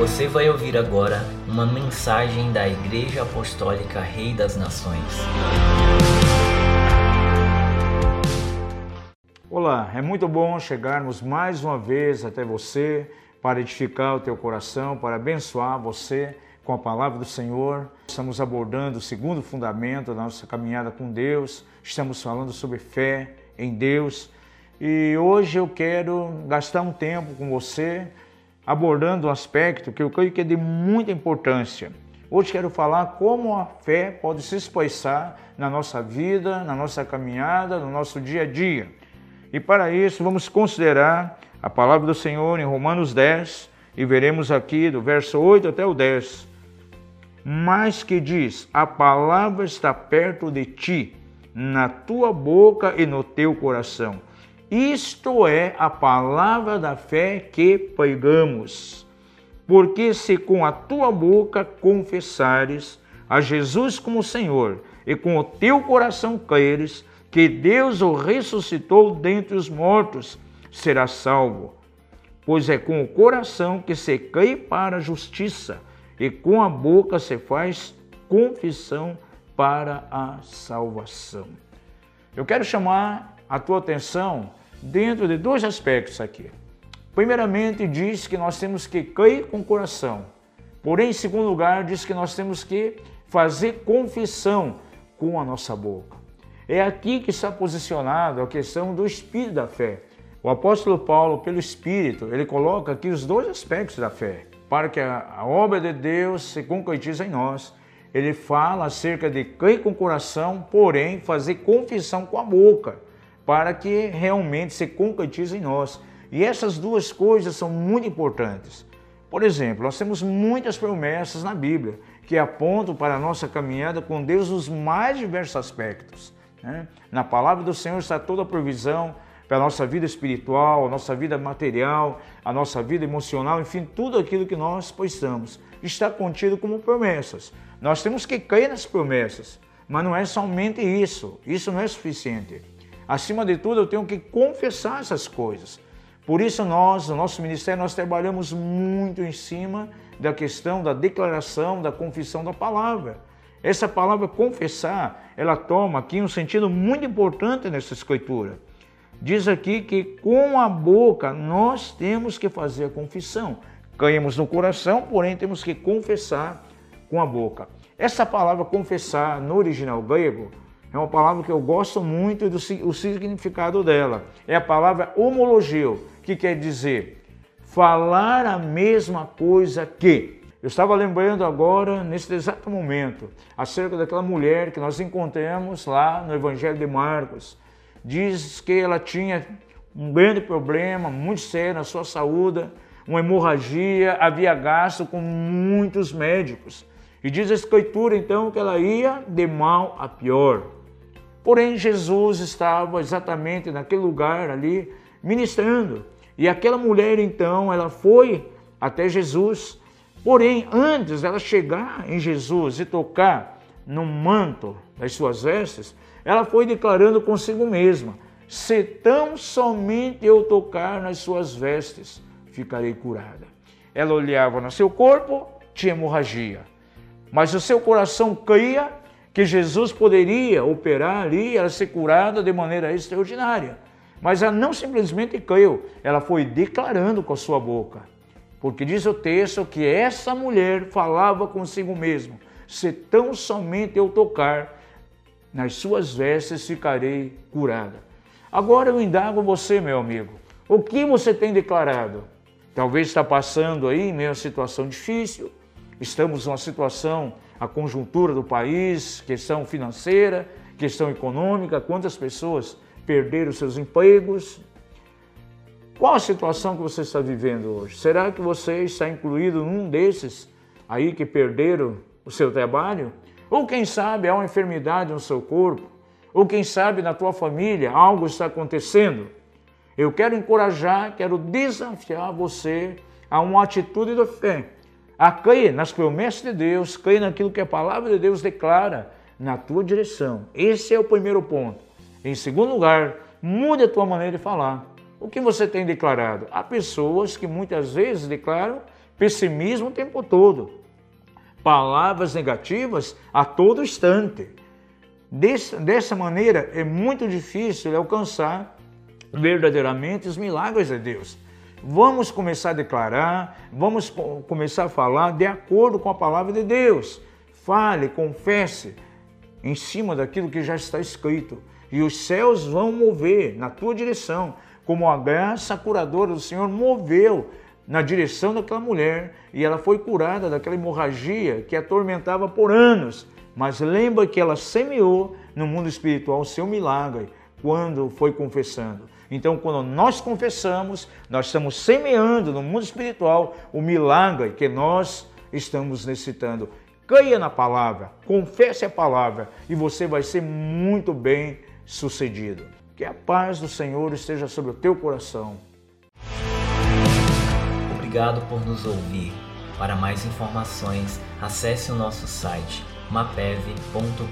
Você vai ouvir agora uma mensagem da Igreja Apostólica Rei das Nações. Olá, é muito bom chegarmos mais uma vez até você para edificar o teu coração, para abençoar você com a palavra do Senhor. Estamos abordando o segundo fundamento da nossa caminhada com Deus. Estamos falando sobre fé em Deus. E hoje eu quero gastar um tempo com você abordando um aspecto que eu creio que é de muita importância. Hoje quero falar como a fé pode se expressar na nossa vida, na nossa caminhada, no nosso dia a dia. E para isso vamos considerar a palavra do Senhor em Romanos 10 e veremos aqui do verso 8 até o 10. Mas que diz: A palavra está perto de ti, na tua boca e no teu coração isto é a palavra da fé que pregamos. Porque se com a tua boca confessares a Jesus como Senhor e com o teu coração creres que Deus o ressuscitou dentre os mortos, serás salvo. Pois é com o coração que se crê para a justiça e com a boca se faz confissão para a salvação. Eu quero chamar a tua atenção dentro de dois aspectos aqui. Primeiramente, diz que nós temos que crer com o coração. Porém, em segundo lugar, diz que nós temos que fazer confissão com a nossa boca. É aqui que está posicionado a questão do espírito da fé. O apóstolo Paulo, pelo espírito, ele coloca aqui os dois aspectos da fé. Para que a obra de Deus se concretize em nós, ele fala acerca de crer com o coração, porém fazer confissão com a boca para que realmente se concretize em nós. E essas duas coisas são muito importantes. Por exemplo, nós temos muitas promessas na Bíblia que apontam para a nossa caminhada com Deus nos mais diversos aspectos. Né? Na palavra do Senhor está toda a provisão para a nossa vida espiritual, a nossa vida material, a nossa vida emocional, enfim, tudo aquilo que nós possamos está contido como promessas. Nós temos que crer nas promessas, mas não é somente isso, isso não é suficiente. Acima de tudo, eu tenho que confessar essas coisas. Por isso nós, no nosso ministério, nós trabalhamos muito em cima da questão da declaração, da confissão da palavra. Essa palavra confessar, ela toma aqui um sentido muito importante nessa escritura. Diz aqui que com a boca nós temos que fazer a confissão. Caímos no coração, porém temos que confessar com a boca. Essa palavra confessar no original grego é uma palavra que eu gosto muito do o significado dela. É a palavra homologeu, que quer dizer falar a mesma coisa que. Eu estava lembrando agora, nesse exato momento, acerca daquela mulher que nós encontramos lá no Evangelho de Marcos. Diz que ela tinha um grande problema, muito sério na sua saúde, uma hemorragia, havia gasto com muitos médicos. E diz a Escritura então que ela ia de mal a pior. Porém, Jesus estava exatamente naquele lugar ali ministrando. E aquela mulher então, ela foi até Jesus. Porém, antes dela chegar em Jesus e tocar no manto das suas vestes, ela foi declarando consigo mesma: Se tão somente eu tocar nas suas vestes, ficarei curada. Ela olhava no seu corpo, tinha hemorragia, mas o seu coração cria que Jesus poderia operar ali, ela ser curada de maneira extraordinária. Mas ela não simplesmente creu, ela foi declarando com a sua boca. Porque diz o texto que essa mulher falava consigo mesma: se tão somente eu tocar nas suas vestes, ficarei curada. Agora eu indago você, meu amigo, o que você tem declarado? Talvez está passando aí meio situação difícil, estamos numa situação a conjuntura do país, questão financeira, questão econômica, quantas pessoas perderam seus empregos. Qual a situação que você está vivendo hoje? Será que você está incluído num desses aí que perderam o seu trabalho? Ou quem sabe há uma enfermidade no seu corpo? Ou quem sabe na tua família algo está acontecendo? Eu quero encorajar, quero desafiar você a uma atitude de fé a crer nas promessas de Deus, crer naquilo que a palavra de Deus declara na tua direção. Esse é o primeiro ponto. Em segundo lugar, mude a tua maneira de falar. O que você tem declarado? Há pessoas que muitas vezes declaram pessimismo o tempo todo, palavras negativas a todo instante. Dessa maneira, é muito difícil alcançar verdadeiramente os milagres de Deus. Vamos começar a declarar, vamos começar a falar de acordo com a palavra de Deus. Fale, confesse em cima daquilo que já está escrito. E os céus vão mover na tua direção, como a graça curadora do Senhor moveu na direção daquela mulher e ela foi curada daquela hemorragia que atormentava por anos. Mas lembra que ela semeou no mundo espiritual o seu milagre quando foi confessando. Então, quando nós confessamos, nós estamos semeando no mundo espiritual o milagre que nós estamos necessitando. Creia na palavra, confesse a palavra e você vai ser muito bem sucedido. Que a paz do Senhor esteja sobre o teu coração. Obrigado por nos ouvir. Para mais informações, acesse o nosso site mapev.com.br.